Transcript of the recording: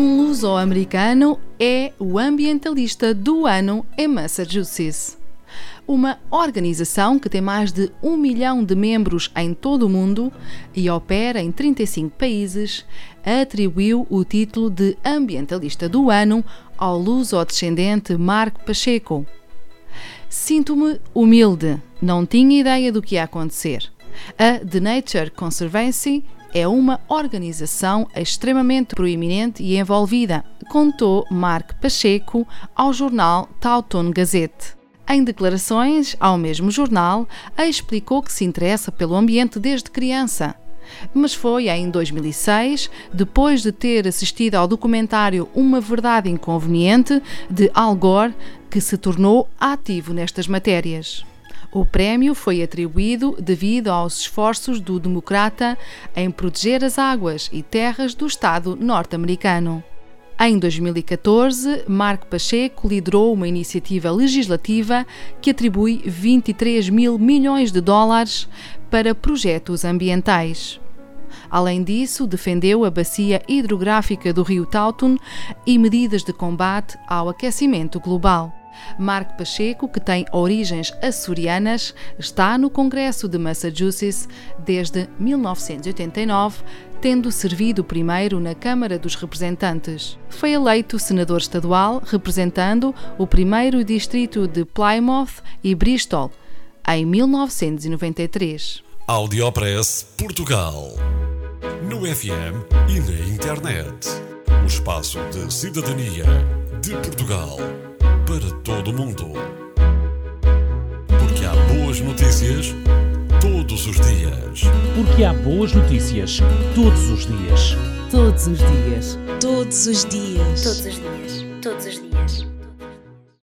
Um luso-americano é o ambientalista do ano em Massachusetts. Uma organização que tem mais de um milhão de membros em todo o mundo e opera em 35 países, atribuiu o título de Ambientalista do Ano ao luso-descendente Marco Pacheco. Sinto-me humilde, não tinha ideia do que ia acontecer. A The Nature Conservancy é uma organização extremamente proeminente e envolvida, contou Mark Pacheco ao jornal Taunton Gazette. Em declarações ao mesmo jornal, explicou que se interessa pelo ambiente desde criança. Mas foi em 2006, depois de ter assistido ao documentário Uma Verdade Inconveniente, de Al Gore, que se tornou ativo nestas matérias. O prémio foi atribuído devido aos esforços do democrata em proteger as águas e terras do Estado norte-americano. Em 2014, Marco Pacheco liderou uma iniciativa legislativa que atribui 23 mil milhões de dólares para projetos ambientais. Além disso, defendeu a bacia hidrográfica do rio Taunton e medidas de combate ao aquecimento global. Marco Pacheco, que tem origens açorianas, está no Congresso de Massachusetts desde 1989, tendo servido primeiro na Câmara dos Representantes. Foi eleito senador estadual, representando o primeiro distrito de Plymouth e Bristol, em 1993. Audiopress Portugal. No FM e na internet. O espaço de cidadania de Portugal para todo o mundo. Porque há boas notícias todos os dias. Porque há boas notícias todos os dias. Todos os dias. Todos os dias. Todos os dias. Todos os dias.